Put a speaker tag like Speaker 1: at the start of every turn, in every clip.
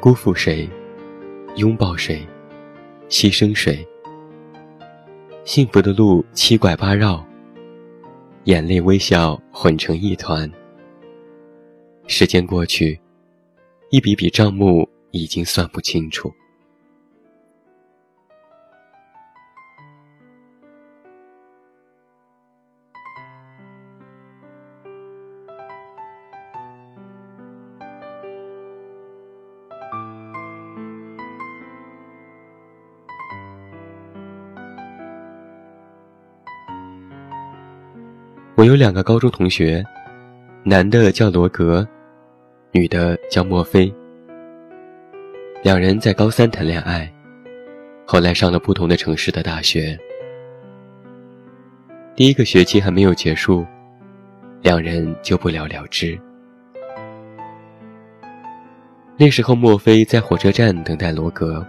Speaker 1: 辜负谁，拥抱谁，牺牲谁？幸福的路七拐八绕，眼泪微笑混成一团。时间过去，一笔笔账目已经算不清楚。我有两个高中同学，男的叫罗格，女的叫墨菲。两人在高三谈恋爱，后来上了不同的城市的大学。第一个学期还没有结束，两人就不了了之。那时候，墨菲在火车站等待罗格，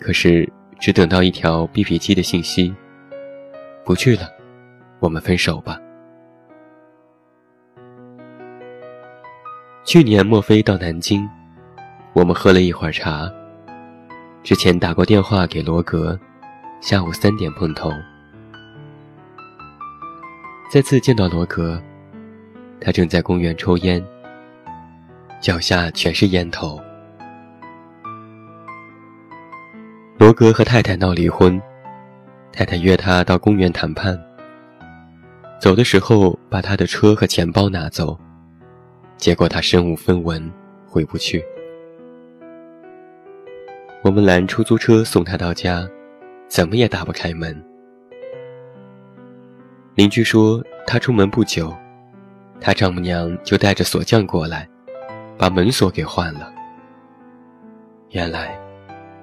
Speaker 1: 可是只等到一条 BP 机的信息：“不去了。”我们分手吧。去年墨菲到南京，我们喝了一会儿茶。之前打过电话给罗格，下午三点碰头。再次见到罗格，他正在公园抽烟，脚下全是烟头。罗格和太太闹离婚，太太约他到公园谈判。走的时候，把他的车和钱包拿走，结果他身无分文，回不去。我们拦出租车送他到家，怎么也打不开门。邻居说他出门不久，他丈母娘就带着锁匠过来，把门锁给换了。原来，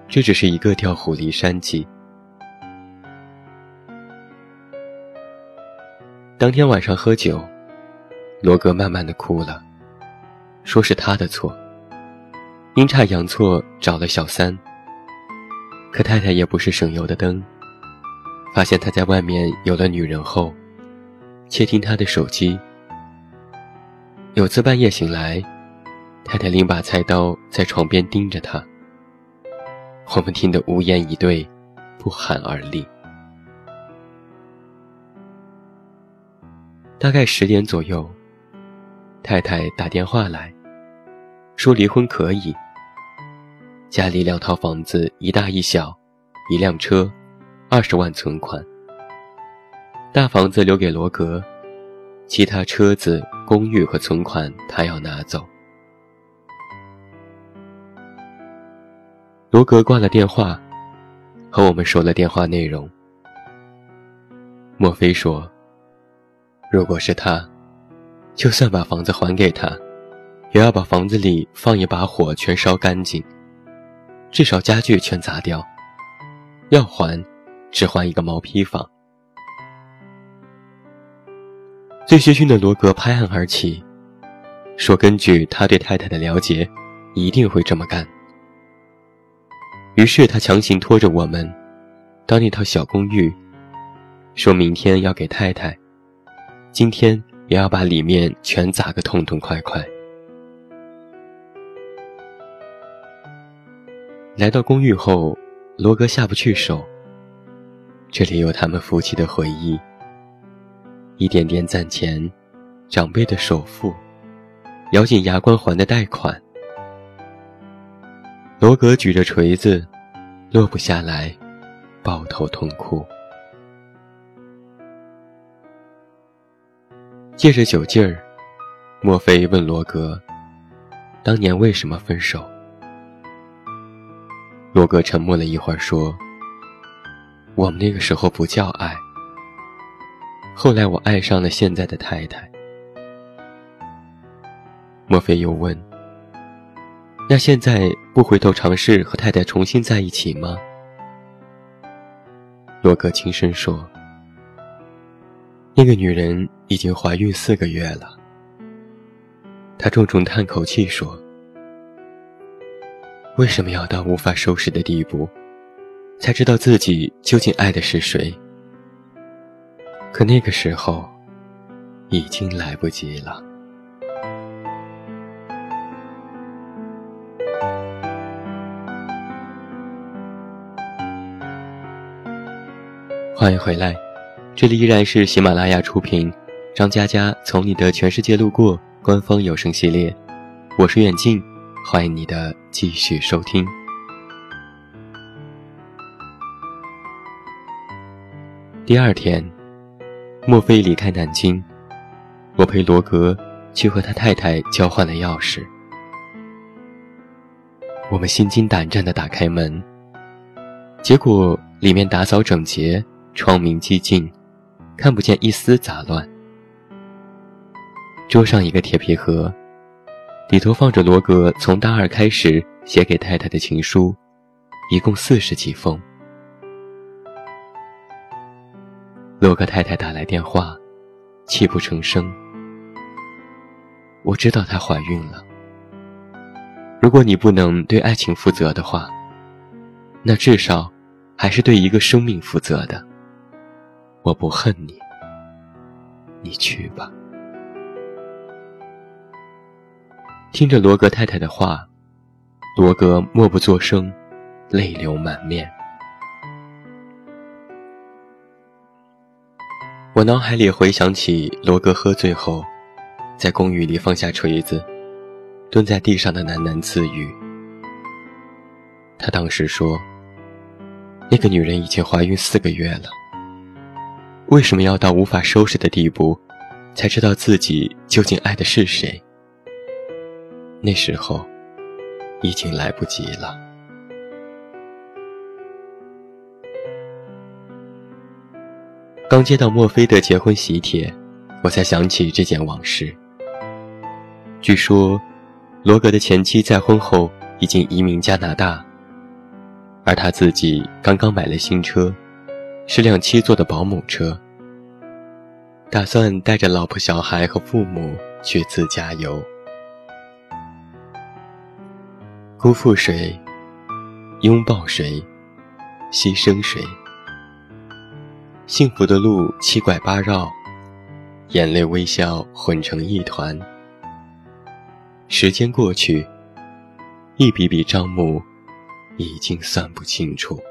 Speaker 1: 这只是一个调虎离山计。当天晚上喝酒，罗格慢慢的哭了，说是他的错。阴差阳错找了小三，可太太也不是省油的灯，发现他在外面有了女人后，窃听他的手机。有次半夜醒来，太太拎把菜刀在床边盯着他，我们听得无言以对，不寒而栗。大概十点左右，太太打电话来，说离婚可以。家里两套房子，一大一小，一辆车，二十万存款。大房子留给罗格，其他车子、公寓和存款他要拿走。罗格挂了电话，和我们说了电话内容。莫非说。如果是他，就算把房子还给他，也要把房子里放一把火全烧干净，至少家具全砸掉。要还，只还一个毛坯房。醉醺醺的罗格拍案而起，说：“根据他对太太的了解，一定会这么干。”于是他强行拖着我们，到那套小公寓，说明天要给太太。今天也要把里面全砸个痛痛快快。来到公寓后，罗格下不去手。这里有他们夫妻的回忆，一点点攒钱，长辈的首付，咬紧牙关还的贷款。罗格举着锤子，落不下来，抱头痛哭。借着酒劲儿，莫非问罗格：“当年为什么分手？”罗格沉默了一会儿，说：“我们那个时候不叫爱。后来我爱上了现在的太太。”莫非又问：“那现在不回头尝试和太太重新在一起吗？”罗格轻声说。那个女人已经怀孕四个月了。他重重叹口气说为什么要到无法收拾的地步才知道自己究竟爱的是谁？可那个时候已经来不及了。欢迎回来这里依然是喜马拉雅出品张嘉佳从你的全世界路过官方有声系列，我是远近，欢迎你的继续收听。第二天，莫非离开南京，我陪罗格去和他太太交换了钥匙。我们心惊胆战地打开门，结果里面打扫整洁，窗明几净，看不见一丝杂乱。桌上一个铁皮盒，里头放着罗格从大二开始写给太太的情书，一共四十几封。罗格太太打来电话，泣不成声。我知道她怀孕了。如果你不能对爱情负责的话，那至少还是对一个生命负责的。我不恨你，你去吧。听着罗格太太的话，罗格默不作声，泪流满面。我脑海里回想起罗格喝醉后，在公寓里放下锤子。蹲在地上的喃喃自语。他当时说：“那个女人已经怀孕四个月了，为什么要到无法收拾的地步，才知道自己究竟爱的是谁？那时候，已经来不及了。”刚接到墨菲的结婚喜帖，我才想起这件往事。据说。罗格的前妻在婚后已经移民加拿大，而他自己刚刚买了新车，是辆七座的保姆车，打算带着老婆、小孩和父母去自驾游。辜负谁？拥抱谁？牺牲谁？幸福的路七拐八绕，眼泪、微笑混成一团。时间过去，一笔笔账目已经算不清楚。